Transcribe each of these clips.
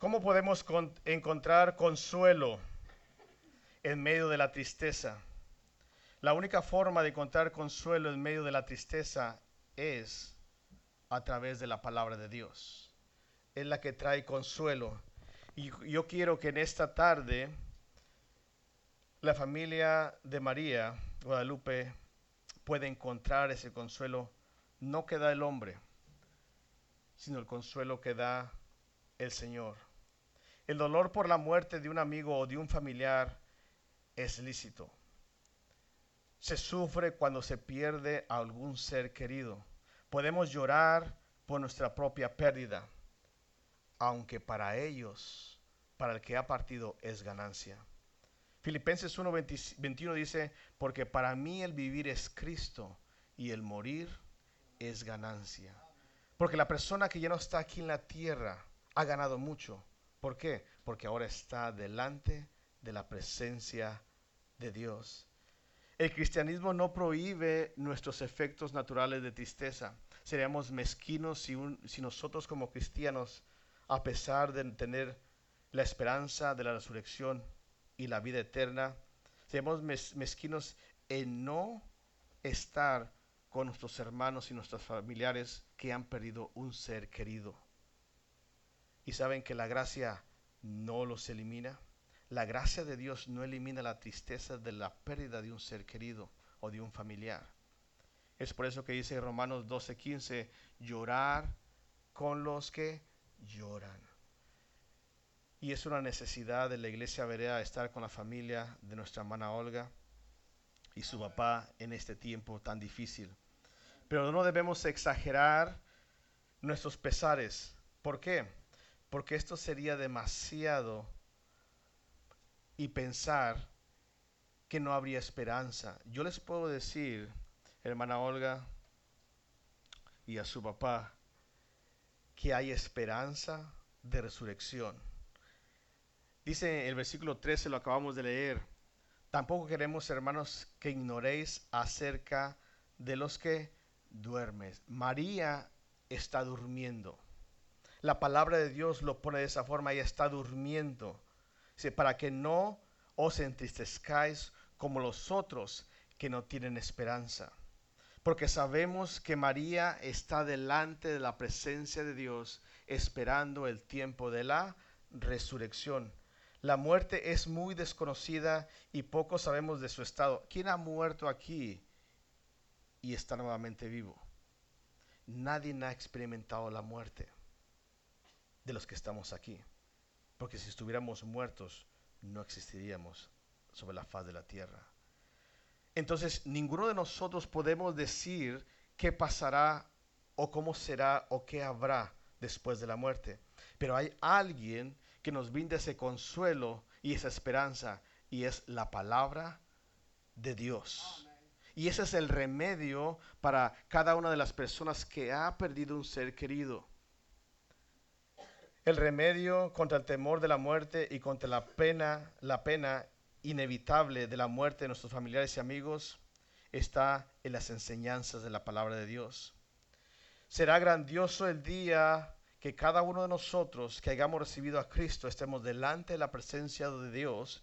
¿Cómo podemos encontrar consuelo en medio de la tristeza? La única forma de encontrar consuelo en medio de la tristeza es a través de la palabra de Dios. Es la que trae consuelo. Y yo quiero que en esta tarde la familia de María Guadalupe pueda encontrar ese consuelo, no que da el hombre, sino el consuelo que da el Señor. El dolor por la muerte de un amigo o de un familiar es lícito. Se sufre cuando se pierde a algún ser querido. Podemos llorar por nuestra propia pérdida, aunque para ellos, para el que ha partido, es ganancia. Filipenses 1:21 dice, porque para mí el vivir es Cristo y el morir es ganancia. Porque la persona que ya no está aquí en la tierra ha ganado mucho. ¿Por qué? Porque ahora está delante de la presencia de Dios. El cristianismo no prohíbe nuestros efectos naturales de tristeza. Seríamos mezquinos si, nosotros como cristianos, a pesar de tener la esperanza de la resurrección, y la vida eterna. Seamos mezquinos en no estar con nuestros hermanos y nuestros familiares que han perdido un ser querido. Y saben que la gracia no los elimina. La gracia de Dios no elimina la tristeza de la pérdida de un ser querido o de un familiar. Es por eso que dice Romanos 12:15, llorar con los que lloran. Y es una necesidad de la iglesia Berea estar con la familia de nuestra hermana Olga y su papá en este tiempo tan difícil. Pero no debemos exagerar nuestros pesares. ¿Por qué? Porque esto sería demasiado y pensar que no habría esperanza. Yo les puedo decir, hermana Olga y a su papá, que hay esperanza de resurrección Dice el versículo 13, lo acabamos de leer. Tampoco queremos, hermanos, que ignoréis acerca de los que duermes. María está durmiendo. La palabra de Dios lo pone de esa forma, ella está durmiendo. Para que no os entristezcáis como los otros que no tienen esperanza. Porque sabemos que María está delante de la presencia de Dios, esperando el tiempo de la resurrección. La muerte es muy desconocida y poco sabemos de su estado. ¿Quién ha muerto aquí y está nuevamente vivo? Nadie ha experimentado la muerte de los que estamos aquí. Porque si estuviéramos muertos, no existiríamos sobre la faz de la tierra. Entonces, ninguno de nosotros podemos decir qué pasará o cómo será o qué habrá después de la muerte. Pero hay alguien que nos brinda ese consuelo y esa esperanza, y es la palabra de Dios. Y ese es el remedio para cada una de las personas que ha perdido un ser querido. El remedio contra el temor de la muerte y contra la pena, la pena inevitable de la muerte de nuestros familiares y amigos está en las enseñanzas de la palabra de Dios. Será grandioso el día que cada uno de nosotros que hayamos recibido a Cristo estemos delante de la presencia de Dios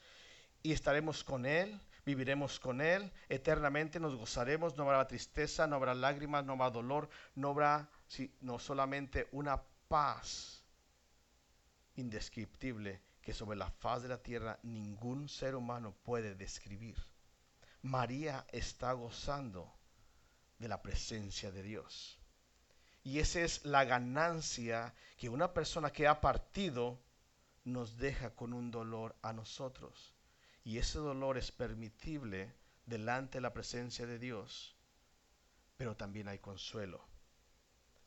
y estaremos con Él, viviremos con Él, eternamente nos gozaremos, no habrá tristeza, no habrá lágrimas, no habrá dolor, no habrá no solamente una paz indescriptible que sobre la faz de la tierra ningún ser humano puede describir. María está gozando de la presencia de Dios. Y esa es la ganancia que una persona que ha partido nos deja con un dolor a nosotros. Y ese dolor es permitible delante de la presencia de Dios. Pero también hay consuelo.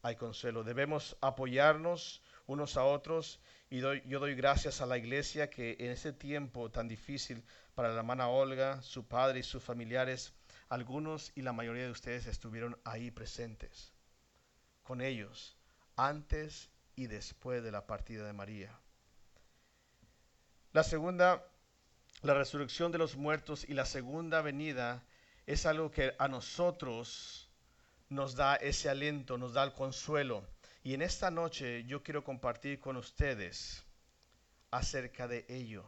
Hay consuelo. Debemos apoyarnos unos a otros. Y yo doy gracias a la iglesia que en ese tiempo tan difícil para la hermana Olga, su padre y sus familiares, algunos y la mayoría de ustedes estuvieron ahí presentes con ellos antes y después de la partida de María. La segunda, la resurrección de los muertos y la segunda venida es algo que a nosotros nos da ese aliento, nos da el consuelo. Y en esta noche yo quiero compartir con ustedes acerca de ello.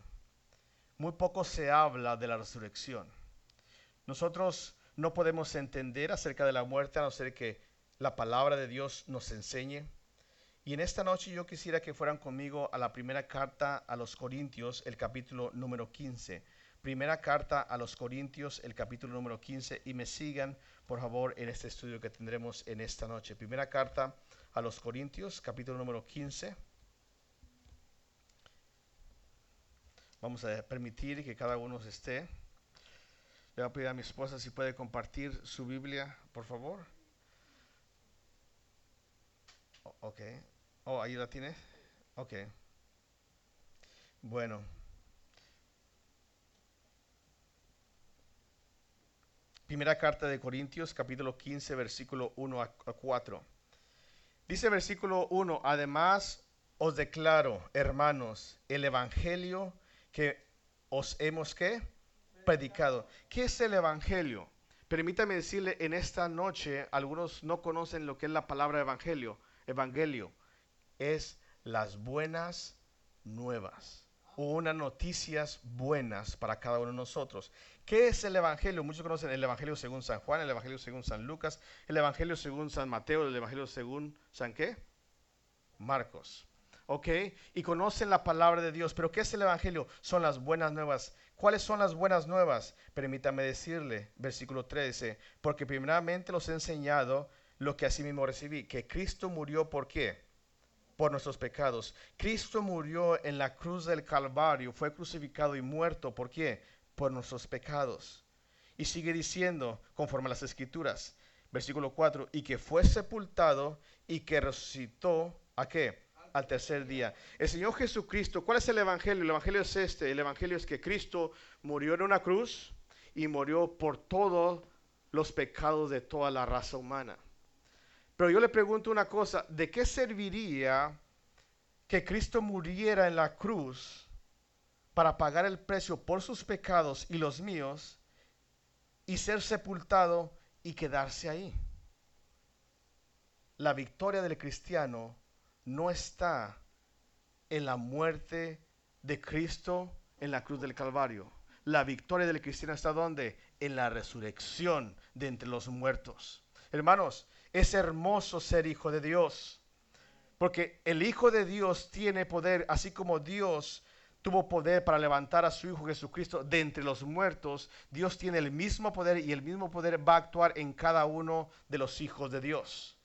Muy poco se habla de la resurrección. Nosotros no podemos entender acerca de la muerte a no ser que la palabra de Dios nos enseñe. Y en esta noche yo quisiera que fueran conmigo a la primera carta a los Corintios, el capítulo número 15. Primera carta a los Corintios, el capítulo número 15, y me sigan, por favor, en este estudio que tendremos en esta noche. Primera carta a los Corintios, capítulo número 15. Vamos a permitir que cada uno esté. Le voy a pedir a mi esposa si puede compartir su Biblia, por favor. ok. Oh, ahí la tiene. Ok. Bueno. Primera carta de Corintios, capítulo 15, versículo 1 a 4. Dice versículo 1, además os declaro, hermanos, el evangelio que os hemos que predicado. ¿Qué es el evangelio? Permítame decirle, en esta noche algunos no conocen lo que es la palabra evangelio. Evangelio es las buenas nuevas o unas noticias buenas para cada uno de nosotros. ¿Qué es el Evangelio? Muchos conocen el Evangelio según San Juan, el Evangelio según San Lucas, el Evangelio según San Mateo, el Evangelio según San qué? Marcos. ¿Ok? Y conocen la palabra de Dios. Pero ¿qué es el Evangelio? Son las buenas nuevas. ¿Cuáles son las buenas nuevas? Permítame decirle, versículo 13, porque primeramente los he enseñado lo que así mismo recibí, que Cristo murió por qué? Por nuestros pecados. Cristo murió en la cruz del Calvario, fue crucificado y muerto, ¿por qué? Por nuestros pecados. Y sigue diciendo, conforme a las escrituras, versículo 4, y que fue sepultado y que resucitó, ¿a qué? Al tercer día. El Señor Jesucristo, ¿cuál es el Evangelio? El Evangelio es este, el Evangelio es que Cristo murió en una cruz y murió por todos los pecados de toda la raza humana. Pero yo le pregunto una cosa, ¿de qué serviría que Cristo muriera en la cruz para pagar el precio por sus pecados y los míos y ser sepultado y quedarse ahí. La victoria del cristiano no está en la muerte de Cristo en la cruz del Calvario. La victoria del cristiano está donde? En la resurrección de entre los muertos. Hermanos, es hermoso ser hijo de Dios. Porque el Hijo de Dios tiene poder, así como Dios tuvo poder para levantar a su Hijo Jesucristo de entre los muertos, Dios tiene el mismo poder y el mismo poder va a actuar en cada uno de los hijos de Dios.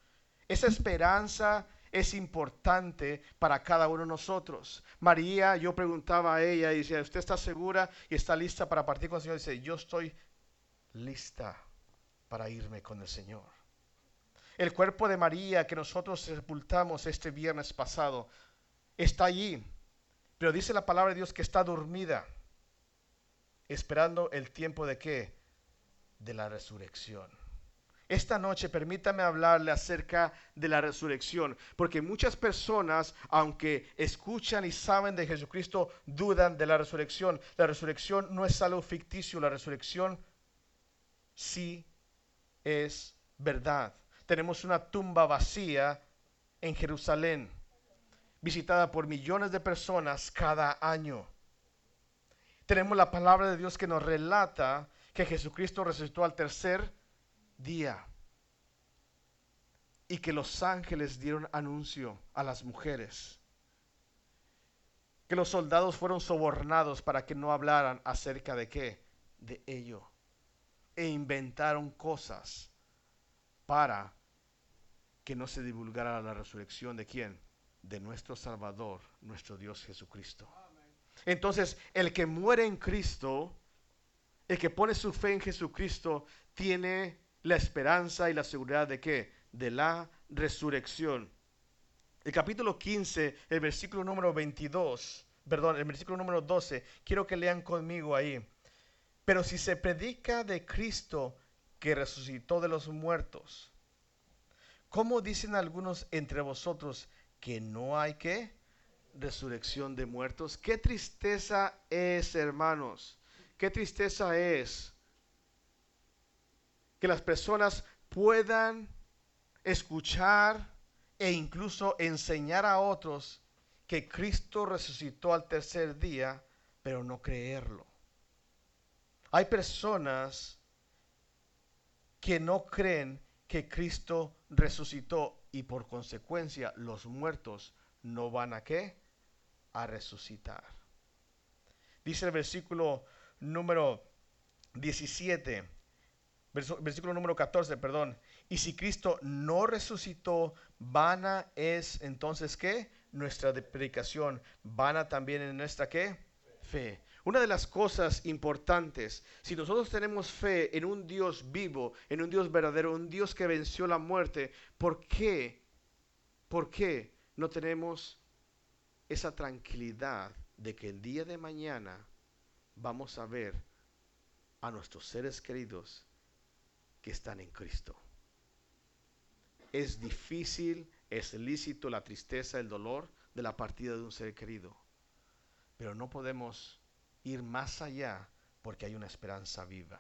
Esa esperanza es importante para cada uno de nosotros. María, yo preguntaba a ella y decía, ¿usted está segura y está lista para partir con el Señor? dice, yo estoy lista para irme con el Señor. El cuerpo de María que nosotros sepultamos este viernes pasado está allí pero dice la palabra de Dios que está dormida, esperando el tiempo de qué? De la resurrección. Esta noche permítame hablarle acerca de la resurrección, porque muchas personas, aunque escuchan y saben de Jesucristo, dudan de la resurrección. La resurrección no es algo ficticio, la resurrección sí es verdad. Tenemos una tumba vacía en Jerusalén visitada por millones de personas cada año. Tenemos la palabra de Dios que nos relata que Jesucristo resucitó al tercer día y que los ángeles dieron anuncio a las mujeres, que los soldados fueron sobornados para que no hablaran acerca de qué, de ello, e inventaron cosas para que no se divulgara la resurrección. De quién, de nuestro Salvador, nuestro Dios Jesucristo. Entonces, el que muere en Cristo, el que pone su fe en Jesucristo, tiene la esperanza y la seguridad de qué? De la resurrección. El capítulo 15, el versículo número 22, perdón, el versículo número 12, quiero que lean conmigo ahí. Pero si se predica de Cristo que resucitó de los muertos, ¿cómo dicen algunos entre vosotros que no hay que resurrección de muertos. Qué tristeza es, hermanos. Qué tristeza es que las personas puedan escuchar e incluso enseñar a otros que Cristo resucitó al tercer día, pero no creerlo. Hay personas que no creen que Cristo resucitó y por consecuencia los muertos no van a qué? A resucitar. Dice el versículo número 17, versículo número 14, perdón. Y si Cristo no resucitó, vana es entonces qué? Nuestra predicación. Vana también en nuestra qué? Fe. Una de las cosas importantes, si nosotros tenemos fe en un Dios vivo, en un Dios verdadero, un Dios que venció la muerte, ¿por qué? ¿Por qué no tenemos esa tranquilidad de que el día de mañana vamos a ver a nuestros seres queridos que están en Cristo? Es difícil, es lícito la tristeza, el dolor de la partida de un ser querido, pero no podemos ir más allá porque hay una esperanza viva.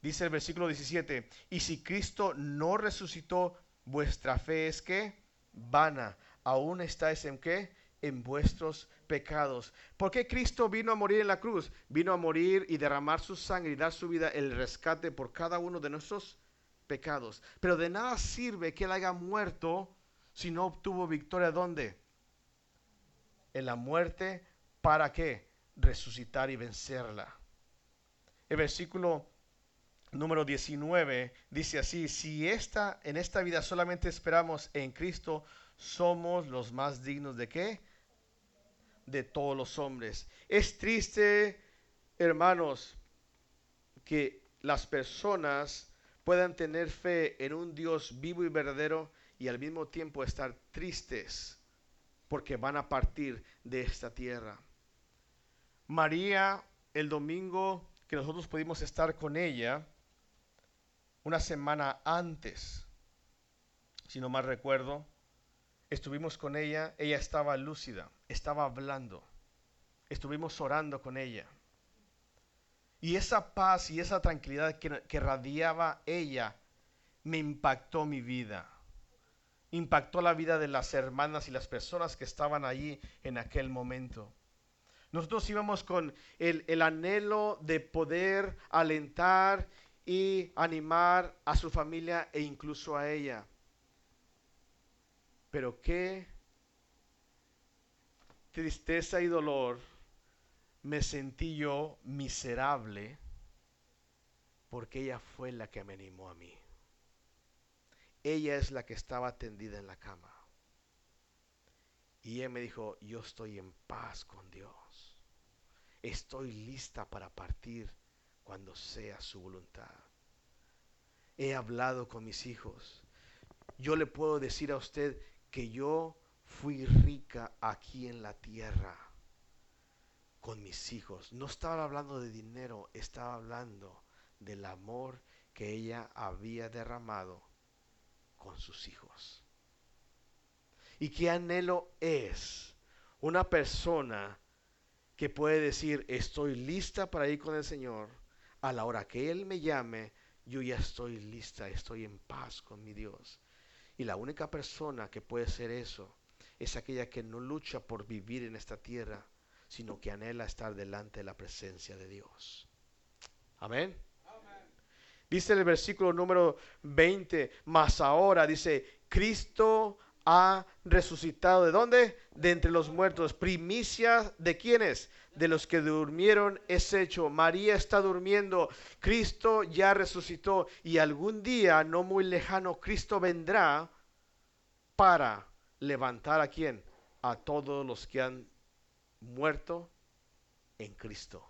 Dice el versículo 17, y si Cristo no resucitó, vuestra fe es que vana, aún estáis en qué? En vuestros pecados. ¿Por qué Cristo vino a morir en la cruz? Vino a morir y derramar su sangre y dar su vida, el rescate por cada uno de nuestros pecados. Pero de nada sirve que él haya muerto si no obtuvo victoria. ¿Dónde? En la muerte. ¿Para qué? Resucitar y vencerla. El versículo número 19 dice así, si esta, en esta vida solamente esperamos en Cristo, somos los más dignos de qué? De todos los hombres. Es triste, hermanos, que las personas puedan tener fe en un Dios vivo y verdadero y al mismo tiempo estar tristes porque van a partir de esta tierra. María, el domingo que nosotros pudimos estar con ella, una semana antes, si no mal recuerdo, estuvimos con ella, ella estaba lúcida, estaba hablando, estuvimos orando con ella. Y esa paz y esa tranquilidad que, que radiaba ella me impactó mi vida. Impactó la vida de las hermanas y las personas que estaban allí en aquel momento. Nosotros íbamos con el, anhelo de poder alentar y animar a su familia e incluso a ella. Pero qué tristeza y dolor me sentí yo miserable porque ella fue la que me animó a mí. Ella es la que estaba tendida en la cama. Y ella me dijo, yo estoy en paz con Dios. Estoy lista para partir cuando sea su voluntad. He hablado con mis hijos. Yo le puedo decir a usted que yo fui rica aquí en la tierra con mis hijos. No estaba hablando de dinero, estaba hablando del amor que ella había derramado con sus hijos. Y qué anhelo es una persona que puede decir, estoy lista para ir con el Señor, a la hora que Él me llame, yo ya estoy lista, estoy en paz con mi Dios. Y la única persona que puede ser eso es aquella que no lucha por vivir en esta tierra, sino que anhela estar delante de la presencia de Dios. Amén. Dice el versículo número 20, más ahora dice, Cristo ha resucitado. ¿De dónde? De entre los muertos. Primicia de quiénes? De los que durmieron es hecho. María está durmiendo. Cristo ya resucitó. Y algún día, no muy lejano, Cristo vendrá para levantar a quién? A todos los que han muerto en Cristo.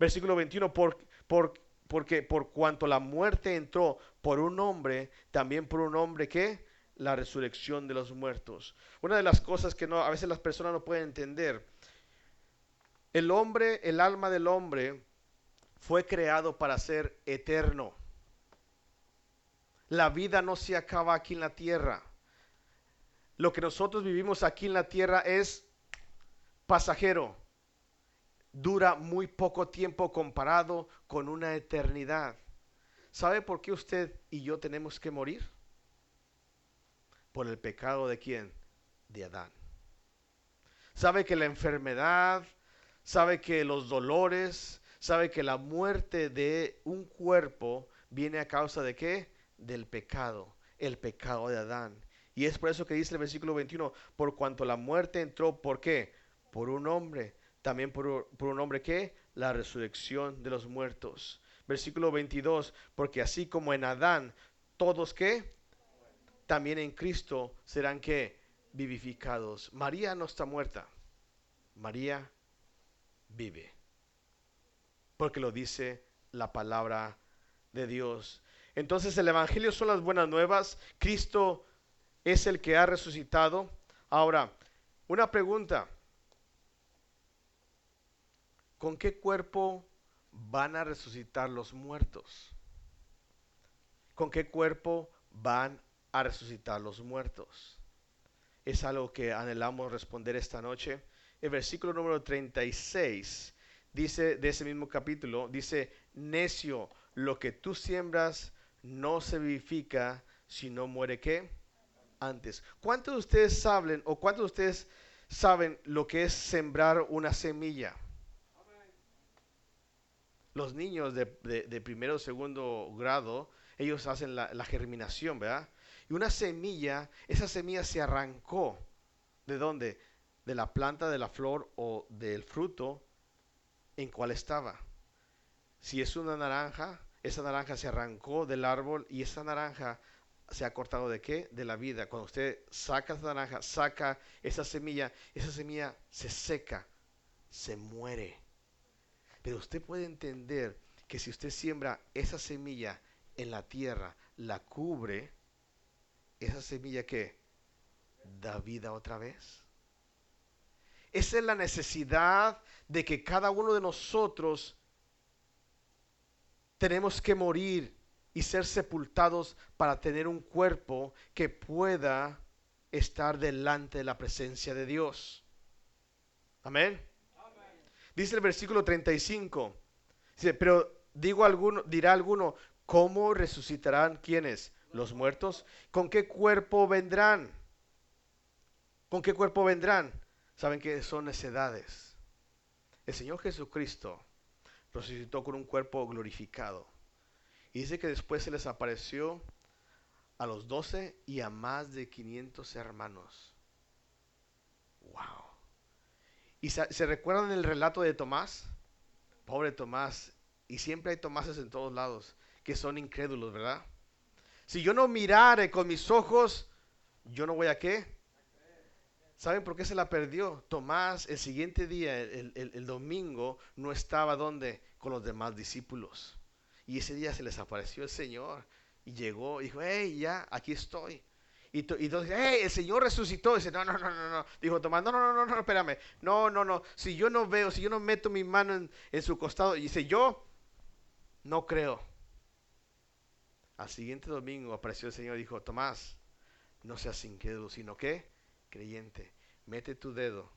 Versículo 21, por, por, porque por cuanto la muerte entró por un hombre, también por un hombre que la resurrección de los muertos. Una de las cosas que no, a veces las personas no pueden entender, el hombre, el alma del hombre fue creado para ser eterno. La vida no se acaba aquí en la tierra. Lo que nosotros vivimos aquí en la tierra es pasajero. Dura muy poco tiempo comparado con una eternidad. ¿Sabe por qué usted y yo tenemos que morir? Por el pecado de quién? de Adán. Sabe que la enfermedad, sabe que los dolores, sabe que la muerte de un cuerpo viene a causa de qué? Del pecado, el pecado de Adán. Y es por eso que dice el versículo 21, por cuanto la muerte entró, ¿por qué? Por un hombre. También por, por un hombre que la resurrección de los muertos. Versículo 22, porque así como en Adán todos que también en Cristo serán que vivificados. María no está muerta. María vive. Porque lo dice la palabra de Dios. Entonces el Evangelio son las buenas nuevas. Cristo es el que ha resucitado. Ahora, una pregunta. ¿Con qué cuerpo van a resucitar los muertos? ¿Con qué cuerpo van a resucitar los muertos? Es algo que anhelamos responder esta noche. El versículo número 36 dice de ese mismo capítulo, dice, necio, lo que tú siembras no se vivifica si no muere qué? Antes. ¿Cuántos de ustedes saben o cuántos de ustedes saben lo que es sembrar una semilla? Los niños de, primero o segundo grado, ellos hacen la, la germinación, ¿verdad? Y una semilla, esa semilla se arrancó. ¿De dónde? De la planta, de la flor o del fruto en cual estaba. Si es una naranja, esa naranja se arrancó del árbol y esa naranja se ha cortado de qué? De la vida. Cuando usted saca esa naranja, saca esa semilla, esa semilla se seca, se muere. Pero usted puede entender que si usted siembra esa semilla en la tierra, la cubre, esa semilla que da vida otra vez. Esa es la necesidad de que cada uno de nosotros tenemos que morir y ser sepultados para tener un cuerpo que pueda estar delante de la presencia de Dios. Amén. Dice el versículo 35. Dice, pero digo alguno, dirá alguno, ¿cómo resucitarán quienes? Los muertos. ¿Con qué cuerpo vendrán? ¿Con qué cuerpo vendrán? Saben que son necedades. El Señor Jesucristo resucitó con un cuerpo glorificado. Y dice que después se les apareció a los doce y a más de 500 hermanos. ¡Wow! ¿Y se, recuerdan el relato de Tomás? Pobre Tomás. Y siempre hay Tomases en todos lados que son incrédulos, ¿verdad? Si yo no mirare con mis ojos, yo no voy a qué? ¿Saben por qué se la perdió? Tomás el siguiente día, el, domingo, no estaba donde con los demás discípulos. Y ese día se les apareció el Señor y llegó y dijo, hey, ya, aquí estoy. Y, entonces, hey, el Señor resucitó. Y dice, no, no, no, no, no. Dijo Tomás, no, no, no, no, no, espérame. No, no, no. Si yo no veo, si yo no meto mi mano en, en su costado, y dice, yo no creo. Al siguiente domingo apareció el Señor y dijo, Tomás, no seas incrédulo, sino que creyente, mete tu dedo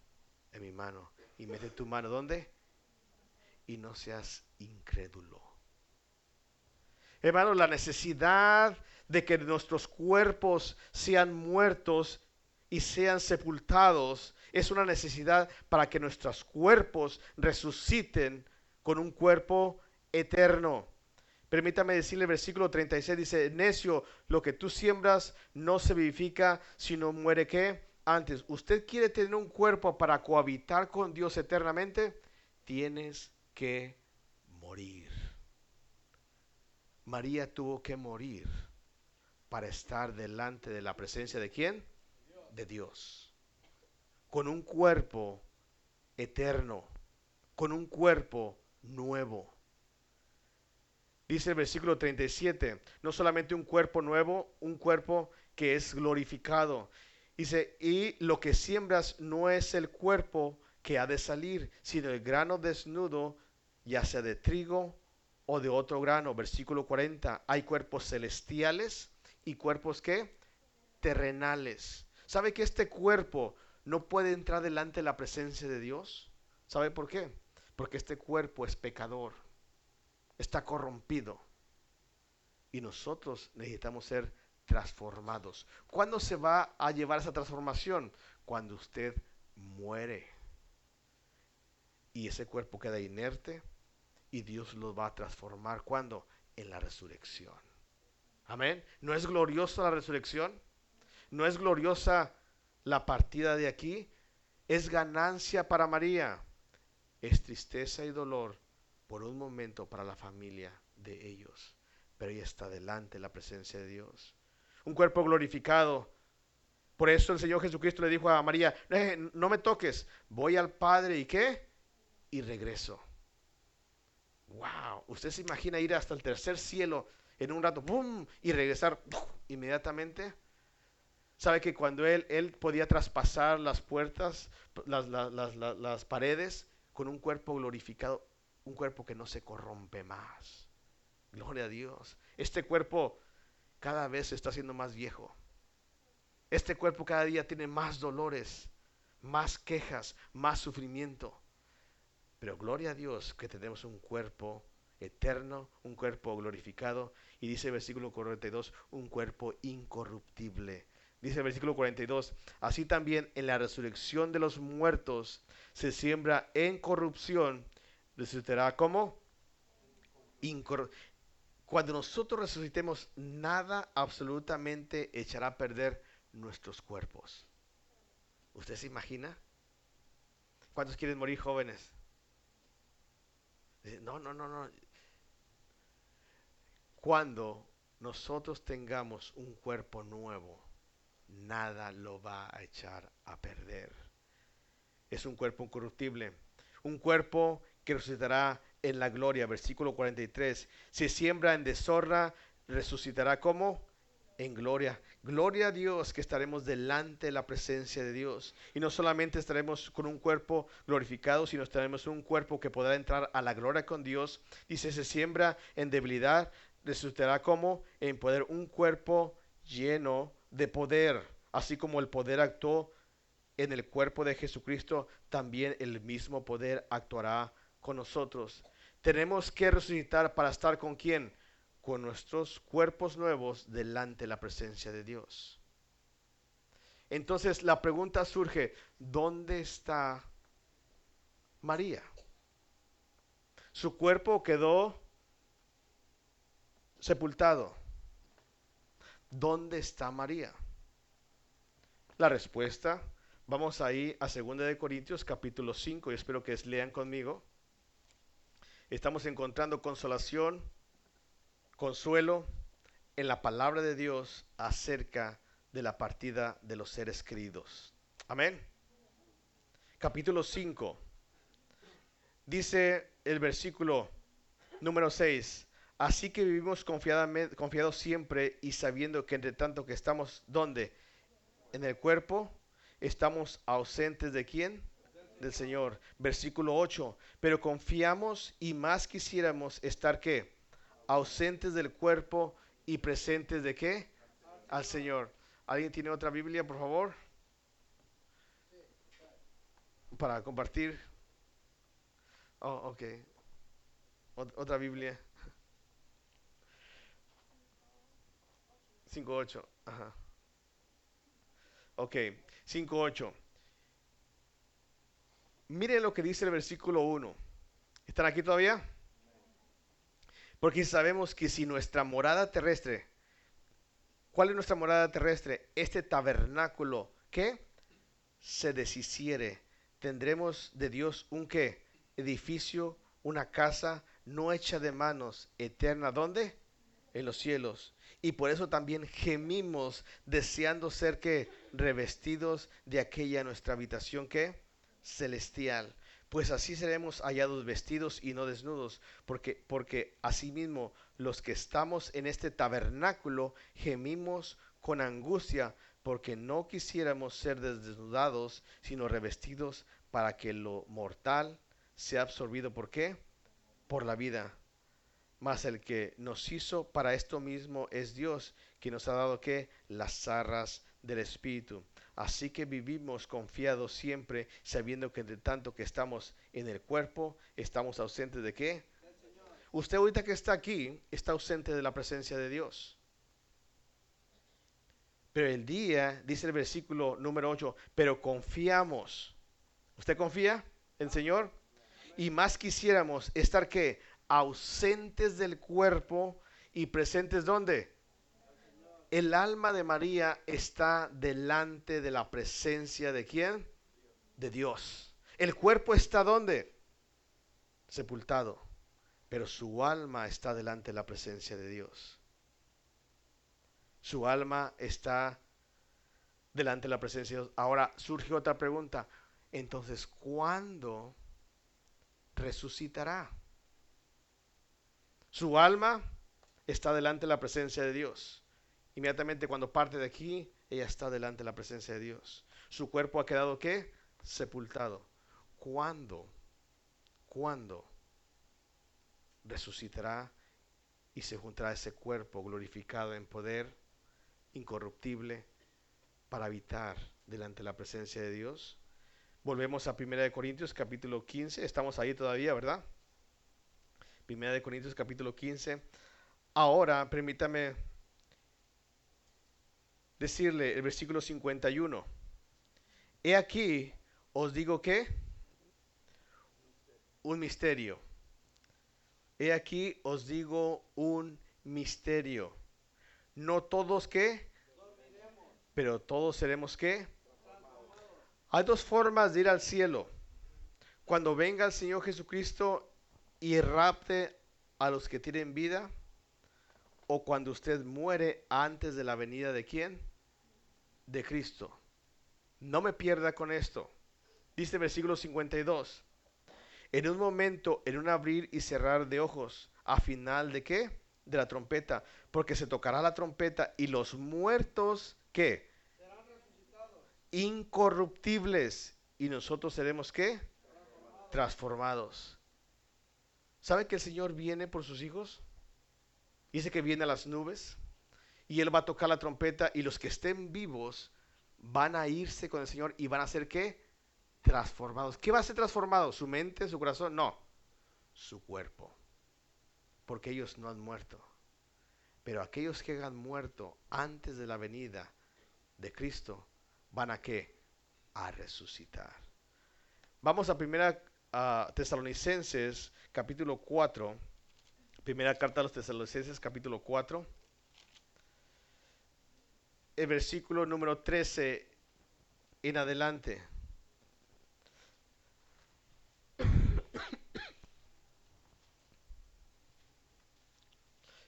en mi mano y mete tu mano ¿dónde? Y no seas incrédulo. Hermano, la necesidad de que nuestros cuerpos sean muertos y sean sepultados es una necesidad para que nuestros cuerpos resuciten con un cuerpo eterno. Permítame decirle el versículo 36 dice, necio, lo que tú siembras no se vivifica, sino muere qué? antes, ¿usted quiere tener un cuerpo para cohabitar con Dios eternamente? Tienes que morir. María tuvo que morir para estar delante de la presencia de quién? De Dios. Con un cuerpo eterno, con un cuerpo nuevo. Dice el versículo 37, no solamente un cuerpo nuevo, un cuerpo que es glorificado. Dice, y lo que siembras no es el cuerpo que ha de salir, sino el grano desnudo, ya sea de trigo o de otro grano. Versículo 40, hay cuerpos celestiales y cuerpos que terrenales. ¿Sabe que este cuerpo no puede entrar delante de la presencia de Dios? ¿Sabe por qué? Porque este cuerpo es pecador, está corrompido. Y nosotros necesitamos ser transformados. ¿Cuándo se va a llevar esa transformación? cuando usted muere. Y ese cuerpo queda inerte y Dios lo va a transformar. ¿Cuándo? En la resurrección. Amén. ¿No es gloriosa la resurrección? ¿No es gloriosa la partida de aquí? Es ganancia para María. Es tristeza y dolor por un momento para la familia de ellos. Pero ella está delante de la presencia de Dios. Un cuerpo glorificado. Por eso el Señor Jesucristo le dijo a María, eh, no me toques, voy al Padre y qué? Y regreso. Wow, usted se imagina ir hasta el tercer cielo en un rato, ¡pum! y regresar inmediatamente. Sabe que cuando él, él podía traspasar las puertas, las, las paredes, con un cuerpo glorificado, un cuerpo que no se corrompe más. Gloria a Dios. Este cuerpo cada vez se está haciendo más viejo. Este cuerpo cada día tiene más dolores, más quejas, más sufrimiento. Pero gloria a Dios que tenemos un cuerpo eterno, un cuerpo glorificado. Y dice el versículo 42, un cuerpo incorruptible. Dice el versículo 42, así también en la resurrección de los muertos se siembra en corrupción, resucitará como Cuando nosotros resucitemos, nada absolutamente echará a perder nuestros cuerpos. ¿Usted se imagina? ¿Cuántos quieren morir jóvenes? No, no, no, no. Cuando nosotros tengamos un cuerpo nuevo, nada lo va a echar a perder. Es un cuerpo incorruptible, un cuerpo que resucitará en la gloria. Versículo 43. Si siembra en deshonra, resucitará como en gloria. Gloria a Dios que estaremos delante de la presencia de Dios. Y no solamente estaremos con un cuerpo glorificado, sino estaremos un cuerpo que podrá entrar a la gloria con Dios. Dice, se siembra en debilidad, resucitará como en poder un cuerpo lleno de poder. Así como el poder actuó en el cuerpo de Jesucristo, también el mismo poder actuará con nosotros. Tenemos que resucitar para estar con quién? con nuestros cuerpos nuevos delante de la presencia de Dios. Entonces la pregunta surge, ¿dónde está María? Su cuerpo quedó sepultado. ¿Dónde está María? La respuesta, vamos ahí a 2 de Corintios capítulo 5 y espero que lean conmigo. Estamos encontrando consolación consuelo en la palabra de Dios acerca de la partida de los seres queridos. Amén. Capítulo 5. Dice el versículo número 6. Así que vivimos confiados siempre y sabiendo que entre tanto que estamos, ¿dónde? En el cuerpo, estamos ausentes de quién? Del Señor. Versículo 8. Pero confiamos y más quisiéramos estar qué? ausentes del cuerpo y presentes de qué? Al Señor. ¿Alguien tiene otra Biblia, por favor? Para compartir. Oh, ok. otra Biblia. 5.8. Ajá. Ok, 5.8. Miren lo que dice el versículo 1. ¿Están aquí todavía? Porque sabemos que si nuestra morada terrestre, ¿cuál es nuestra morada terrestre? Este tabernáculo que se deshiciere, tendremos de Dios un qué? Edificio, una casa no hecha de manos, eterna. ¿Dónde? En los cielos. Y por eso también gemimos deseando ser que revestidos de aquella nuestra habitación que celestial pues así seremos hallados vestidos y no desnudos, porque, porque asimismo los que estamos en este tabernáculo gemimos con angustia, porque no quisiéramos ser desnudados, sino revestidos para que lo mortal sea absorbido. ¿Por qué? Por la vida. Mas el que nos hizo para esto mismo es Dios, que nos ha dado que las zarras del Espíritu. Así que vivimos confiados siempre, sabiendo que de tanto que estamos en el cuerpo, estamos ausentes de qué? Usted ahorita que está aquí, está ausente de la presencia de Dios. Pero el día, dice el versículo número 8, pero confiamos. ¿Usted confía en el Señor? Y más quisiéramos estar que ausentes del cuerpo y presentes ¿dónde? El alma de María está delante de la presencia de quién? De Dios. El cuerpo está ¿dónde? Sepultado. Pero su alma está delante de la presencia de Dios. Su alma está delante de la presencia de Dios. Ahora surge otra pregunta. Entonces, ¿cuándo resucitará? Su alma está delante de la presencia de Dios. Inmediatamente cuando parte de aquí, ella está delante de la presencia de Dios. Su cuerpo ha quedado qué? Sepultado. ¿Cuándo? ¿Cuándo resucitará y se juntará ese cuerpo glorificado en poder, incorruptible, para habitar delante de la presencia de Dios? Volvemos a 1 Corintios capítulo 15. Estamos ahí todavía, ¿verdad? Primera de Corintios capítulo 15. Ahora, permítame decirle el versículo 51. He aquí, os digo que un misterio. He aquí, os digo un misterio. No todos que, pero todos seremos que. Hay dos formas de ir al cielo. Cuando venga el Señor Jesucristo y rapte a los que tienen vida? ¿O cuando usted muere antes de la venida de quién? De Cristo. No me pierda con esto. Dice versículo 52. En un momento, en un abrir y cerrar de ojos, a final de qué? De la trompeta. Porque se tocará la trompeta y los muertos, ¿qué? Serán resucitados. Incorruptibles. Y nosotros seremos qué? Transformados. ¿Sabe que el Señor viene por sus hijos? Dice que viene a las nubes y Él va a tocar la trompeta y los que estén vivos van a irse con el Señor y van a ser qué? Transformados. ¿Qué va a ser transformado? ¿Su mente, su corazón? No, su cuerpo. Porque ellos no han muerto. Pero aquellos que han muerto antes de la venida de Cristo van a qué? A resucitar. Vamos a primera Tesalonicenses capítulo 4, primera carta a los Tesalonicenses capítulo 4, el versículo número 13 en adelante.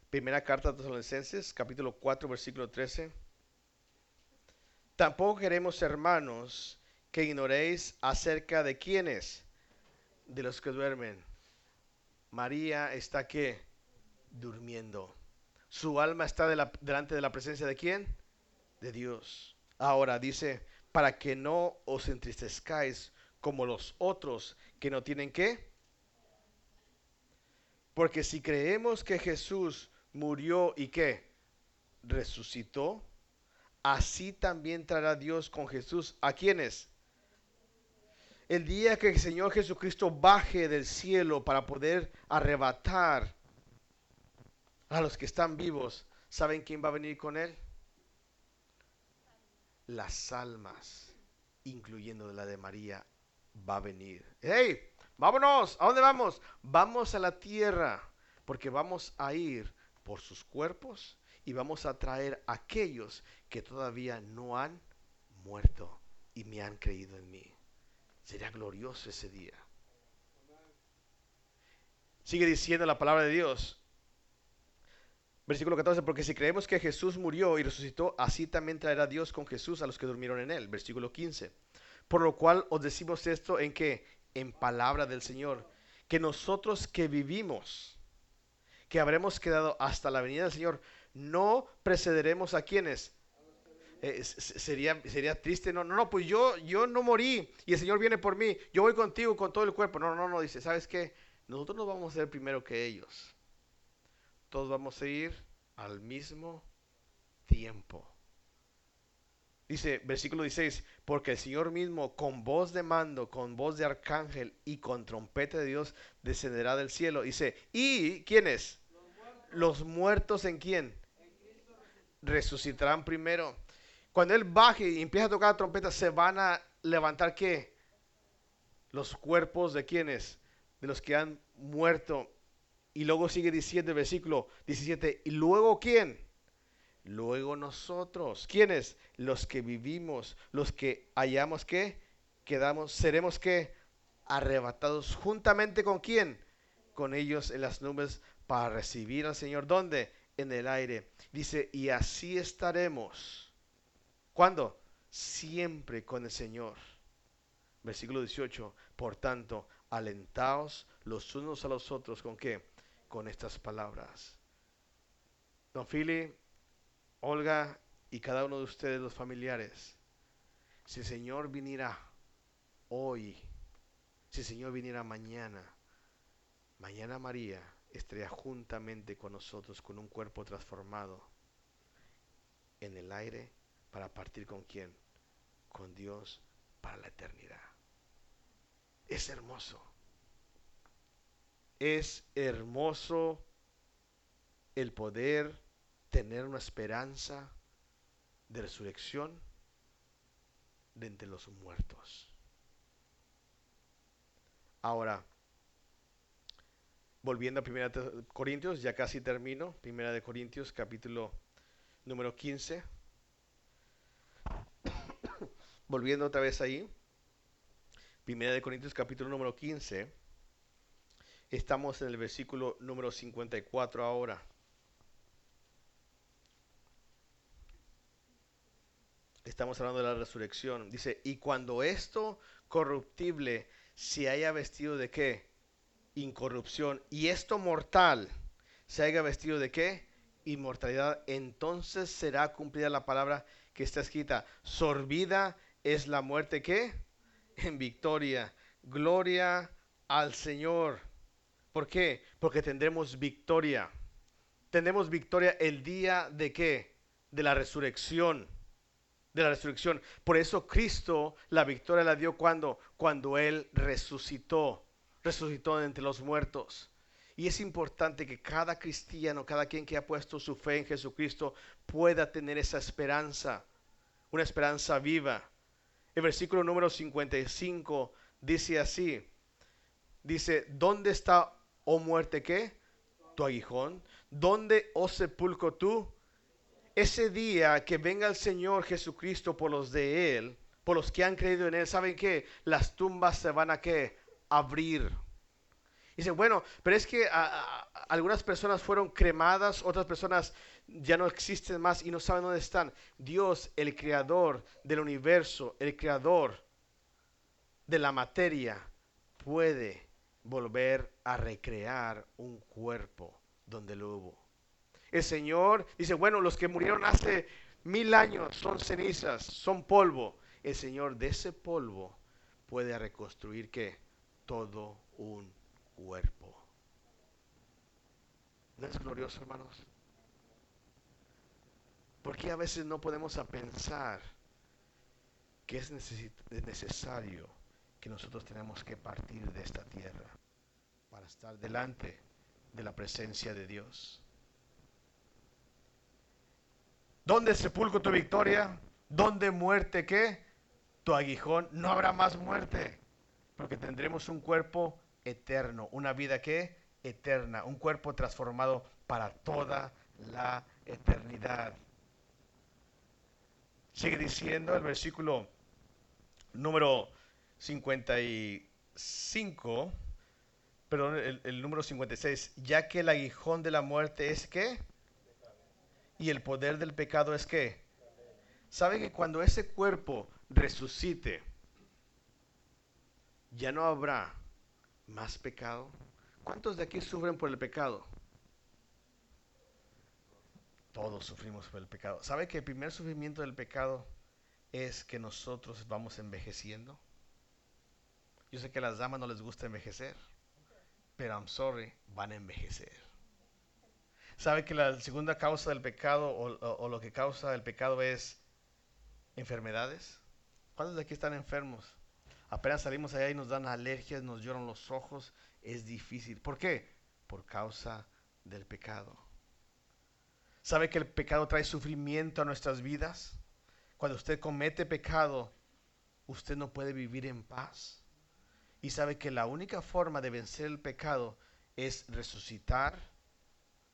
Primera carta a Tesalonicenses, capítulo 4, versículo 13. Tampoco queremos, hermanos, que ignoréis acerca de quiénes de los que duermen. María está aquí durmiendo. Su alma está delante de la presencia de quién? De Dios. Ahora dice, para que no os entristezcáis como los otros que no tienen qué. Porque si creemos que Jesús murió y que resucitó, así también traerá Dios con Jesús a quienes el día que el Señor Jesucristo baje del cielo para poder arrebatar a los que están vivos, ¿saben quién va a venir con él? Las almas, incluyendo la de María, va a venir. ¡Hey! Vámonos, ¿a dónde vamos? Vamos a la tierra, porque vamos a ir por sus cuerpos y vamos a traer a aquellos que todavía no han muerto y me han creído en mí. Sería glorioso ese día. Sigue diciendo la palabra de Dios. Versículo 14, porque si creemos que Jesús murió y resucitó, así también traerá Dios con Jesús a los que durmieron en él. Versículo 15. Por lo cual os decimos esto en que, en palabra del Señor, que nosotros que vivimos, que habremos quedado hasta la venida del Señor, no precederemos a quienes, eh, sería, sería triste. No, no, no, pues yo, yo no morí y el Señor viene por mí. Yo voy contigo con todo el cuerpo. No, no, no, dice, ¿sabes qué? Nosotros no vamos a ser primero que ellos. Todos vamos a ir al mismo tiempo. Dice, versículo 16, porque el Señor mismo con voz de mando, con voz de arcángel y con trompeta de Dios descenderá del cielo. Dice, ¿y quiénes? Los muertos, Los muertos en quién? resucitarán primero. Cuando Él baje y empieza a tocar la trompeta, se van a levantar qué? Los cuerpos de quienes? De los que han muerto. Y luego sigue diciendo el versículo 17. ¿Y luego quién? Luego nosotros. ¿Quiénes? Los que vivimos, los que hayamos que quedamos, seremos que arrebatados juntamente con quién? Con ellos en las nubes para recibir al Señor. ¿Dónde? En el aire. Dice, y así estaremos. ¿Cuándo? Siempre con el Señor. Versículo 18. Por tanto, alentaos los unos a los otros. ¿Con qué? Con estas palabras. Don Philly, Olga y cada uno de ustedes, los familiares, si el Señor viniera hoy, si el Señor viniera mañana, mañana María estaría juntamente con nosotros con un cuerpo transformado en el aire para partir con quién? Con Dios para la eternidad. Es hermoso. Es hermoso el poder tener una esperanza de resurrección de entre los muertos. Ahora, volviendo a Primera de Corintios, ya casi termino, Primera de Corintios capítulo número 15. volviendo otra vez ahí, Primera de Corintios capítulo número 15. Estamos en el versículo número 54 ahora. Estamos hablando de la resurrección. Dice, y cuando esto corruptible se haya vestido de qué? Incorrupción. Y esto mortal se haya vestido de qué? Inmortalidad. Entonces será cumplida la palabra que está escrita. Sorbida es la muerte que en victoria. Gloria al Señor. ¿Por qué? Porque tendremos victoria. Tendremos victoria el día de qué? De la resurrección de la resurrección. Por eso Cristo la victoria la dio cuando cuando él resucitó, resucitó entre los muertos. Y es importante que cada cristiano, cada quien que ha puesto su fe en Jesucristo pueda tener esa esperanza, una esperanza viva. El versículo número 55 dice así, dice, ¿dónde está, oh muerte, qué? Tu aguijón. ¿Dónde, oh sepulcro, tú? ese día que venga el Señor Jesucristo por los de Él, por los que han creído en Él, ¿saben qué? Las tumbas se van a qué? Abrir. Dicen, bueno, pero es que algunas personas fueron cremadas, otras personas ya no existen más y no saben dónde están. Dios, el creador del universo, el creador de la materia, puede volver a recrear un cuerpo donde lo hubo. El Señor dice, bueno, los que murieron hace mil años son cenizas, son polvo. El Señor de ese polvo puede reconstruir que todo un cuerpo. ¿No es glorioso, hermanos? Porque a veces no podemos pensar que es necesario que nosotros tenemos que partir de esta tierra para estar delante de la presencia de Dios? ¿Dónde sepulcro tu victoria? ¿Dónde muerte qué? Tu aguijón. No habrá más muerte, porque tendremos un cuerpo eterno, una vida que eterna, un cuerpo transformado para toda la eternidad. Sigue diciendo el versículo número 55, perdón, el, el número 56, ya que el aguijón de la muerte es que y el poder del pecado es que, ¿sabe que cuando ese cuerpo resucite, ya no habrá más pecado? ¿Cuántos de aquí sufren por el pecado? Todos sufrimos por el pecado. ¿Sabe que el primer sufrimiento del pecado es que nosotros vamos envejeciendo? Yo sé que a las damas no les gusta envejecer, pero I'm sorry, van a envejecer sabe que la segunda causa del pecado o, lo que causa el pecado es enfermedades. ¿Cuántos de aquí están enfermos? Apenas salimos allá y nos dan alergias, nos lloran los ojos, es difícil. ¿Por qué? Por causa del pecado. ¿Sabe que el pecado trae sufrimiento a nuestras vidas? Cuando usted comete pecado, usted no puede vivir en paz. Y sabe que la única forma de vencer el pecado es resucitar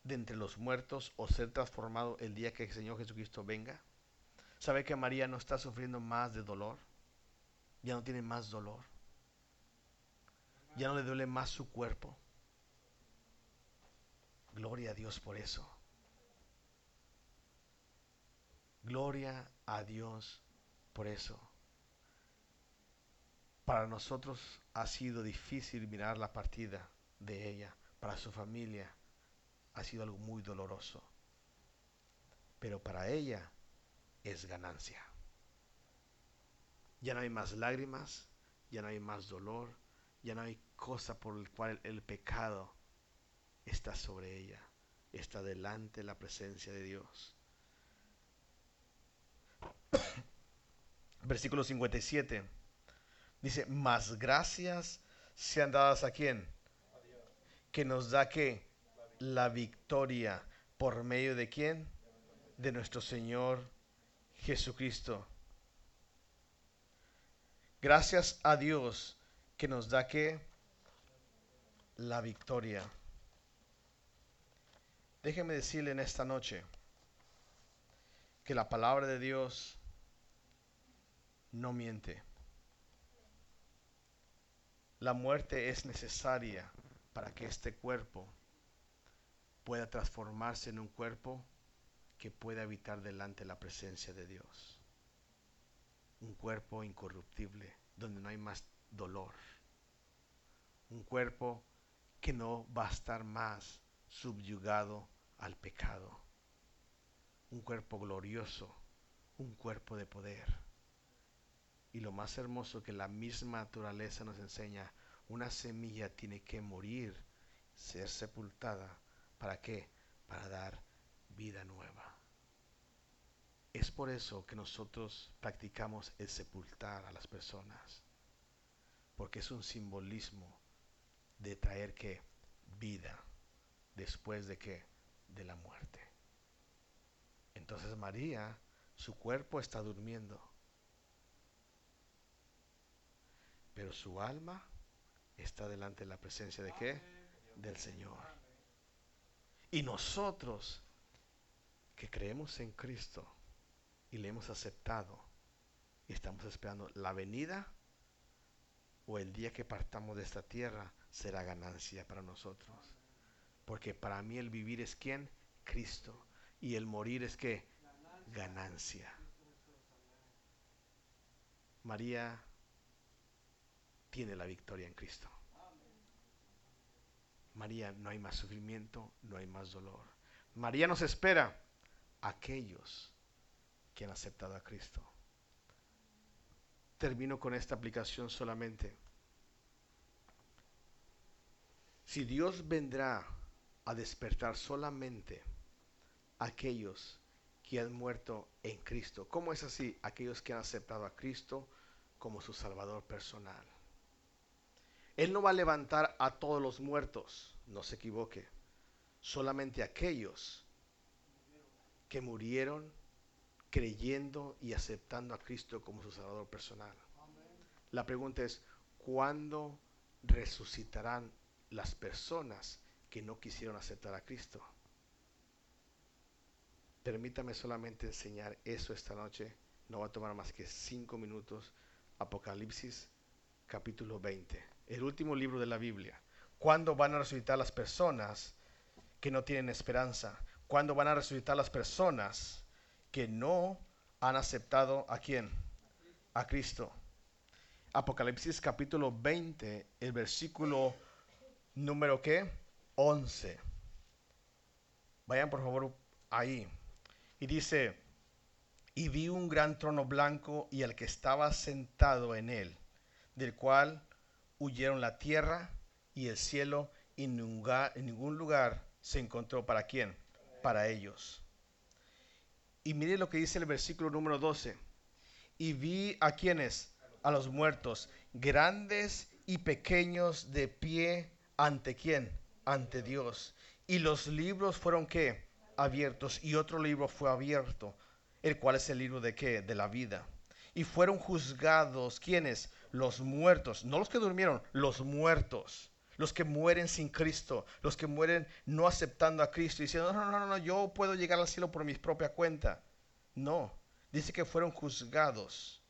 de entre los muertos o ser transformado el día que el Señor Jesucristo venga. ¿Sabe que María no está sufriendo más de dolor? Ya no tiene más dolor. Ya no le duele más su cuerpo. Gloria a Dios por eso. Gloria a Dios por eso. Para nosotros ha sido difícil mirar la partida de ella. Para su familia ha sido algo muy doloroso. Pero para ella es ganancia. Ya no hay más lágrimas, ya no hay más dolor, ya no hay cosa por el cual el pecado está sobre ella, está delante de la presencia de Dios. Versículo 57 dice, más gracias sean dadas a quien, que nos da que la victoria por medio de quién, de nuestro Señor Jesucristo. Gracias a Dios que nos da que la victoria. Déjeme decirle en esta noche que la palabra de Dios no miente. La muerte es necesaria para que este cuerpo pueda transformarse en un cuerpo que pueda habitar delante de la presencia de Dios. Un cuerpo incorruptible, donde no hay más dolor. Un cuerpo que no va a estar más subyugado al pecado. Un cuerpo glorioso, un cuerpo de poder. Y lo más hermoso que la misma naturaleza nos enseña, una semilla tiene que morir, ser sepultada. ¿Para qué? Para dar vida nueva. Es por eso que nosotros practicamos el sepultar a las personas, porque es un simbolismo de traer que vida después de que de la muerte. Entonces María, su cuerpo está durmiendo, pero su alma está delante de la presencia de qué? Del Señor. Y nosotros que creemos en Cristo y le hemos aceptado y estamos esperando la venida o el día que partamos de esta tierra será ganancia para nosotros. Porque para mí el vivir es quién? Cristo. Y el morir es qué? Ganancia. María tiene la victoria en Cristo. María, no hay más sufrimiento, no hay más dolor. María nos espera aquellos que han aceptado a Cristo. Termino con esta aplicación solamente. Si Dios vendrá a despertar solamente aquellos que han muerto en Cristo, ¿cómo es así? Aquellos que han aceptado a Cristo como su Salvador personal. Él no va a levantar a todos los muertos, no se equivoque, solamente aquellos que murieron creyendo y aceptando a Cristo como su Salvador personal. La pregunta es, ¿cuándo resucitarán las personas que no quisieron aceptar a Cristo? Permítame solamente enseñar eso esta noche. No va a tomar más que cinco minutos. Apocalipsis capítulo 20. El último libro de la Biblia. ¿Cuándo van a resucitar las personas que no tienen esperanza? ¿Cuándo van a resucitar las personas que no han aceptado a quién? A Cristo. Apocalipsis capítulo 20, el versículo número qué? 11. Vayan por favor ahí. Y dice, y vi un gran trono blanco y al que estaba sentado en él, del cual huyeron la tierra y el cielo y en ningún lugar se encontró para quién, para ellos. Y mire lo que dice el versículo número 12. Y vi a quienes, a los muertos, grandes y pequeños de pie ante quién, ante Dios. Y los libros fueron qué, abiertos. Y otro libro fue abierto, el cual es el libro de qué? De la vida. Y fueron juzgados, ¿quiénes? Los muertos, no los que durmieron, los muertos. Los que mueren sin Cristo, los que mueren no aceptando a Cristo, diciendo, no, no, no, no, yo puedo llegar al cielo por mi propia cuenta. No, dice que fueron juzgados,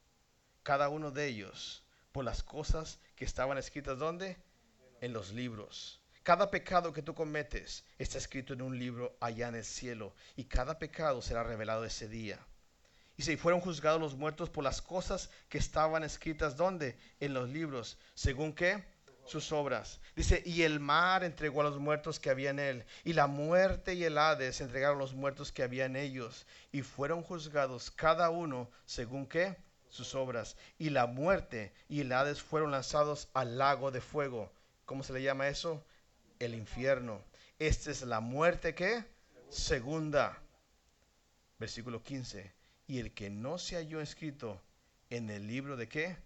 cada uno de ellos, por las cosas que estaban escritas, ¿dónde? En los libros. Cada pecado que tú cometes está escrito en un libro allá en el cielo y cada pecado será revelado ese día. Y se fueron juzgados los muertos por las cosas que estaban escritas ¿dónde? En los libros. ¿Según qué? Sus obras. Dice, y el mar entregó a los muertos que había en él, y la muerte y el Hades entregaron a los muertos que había en ellos, y fueron juzgados cada uno según qué? Sus obras. Y la muerte y el Hades fueron lanzados al lago de fuego. ¿Cómo se le llama eso? el infierno. Esta es la muerte que segunda. Versículo 15. Y el que no se halló escrito en el libro de qué?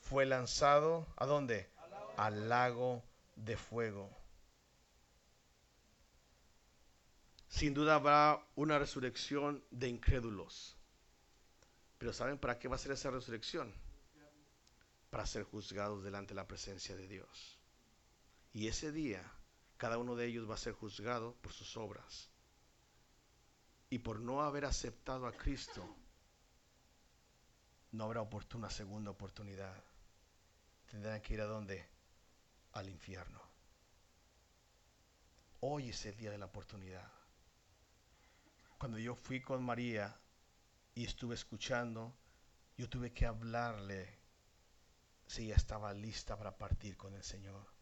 Fue lanzado a dónde? Al lago de fuego. Sin duda habrá una resurrección de incrédulos. Pero ¿saben para qué va a ser esa resurrección? Para ser juzgados delante de la presencia de Dios. Y ese día cada uno de ellos va a ser juzgado por sus obras. Y por no haber aceptado a Cristo, no habrá oportuna segunda oportunidad. Tendrán que ir a dónde? Al infierno. Hoy es el día de la oportunidad. Cuando yo fui con María y estuve escuchando, yo tuve que hablarle si ella estaba lista para partir con el Señor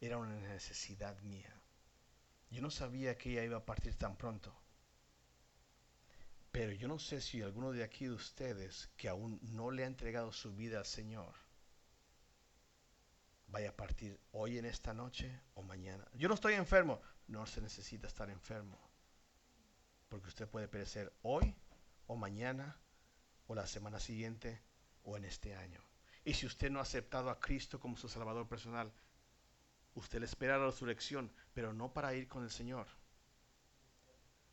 era una necesidad mía. Yo no sabía que ella iba a partir tan pronto. Pero yo no sé si alguno de aquí de ustedes que aún no le ha entregado su vida al Señor vaya a partir hoy en esta noche o mañana. Yo no estoy enfermo. No se necesita estar enfermo. Porque usted puede perecer hoy o mañana o la semana siguiente o en este año. Y si usted no ha aceptado a Cristo como su Salvador personal, Usted le espera la resurrección, pero no para ir con el Señor,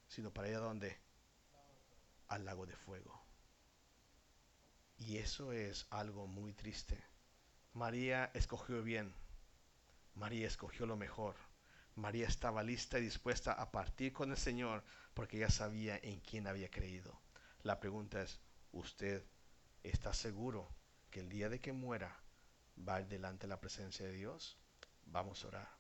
sino para ir a dónde? Al lago de fuego. Y eso es algo muy triste. María escogió bien. María escogió lo mejor. María estaba lista y dispuesta a partir con el Señor porque ella sabía en quién había creído. La pregunta es, ¿usted está seguro que el día de que muera va delante de la presencia de Dios? Vamos a orar.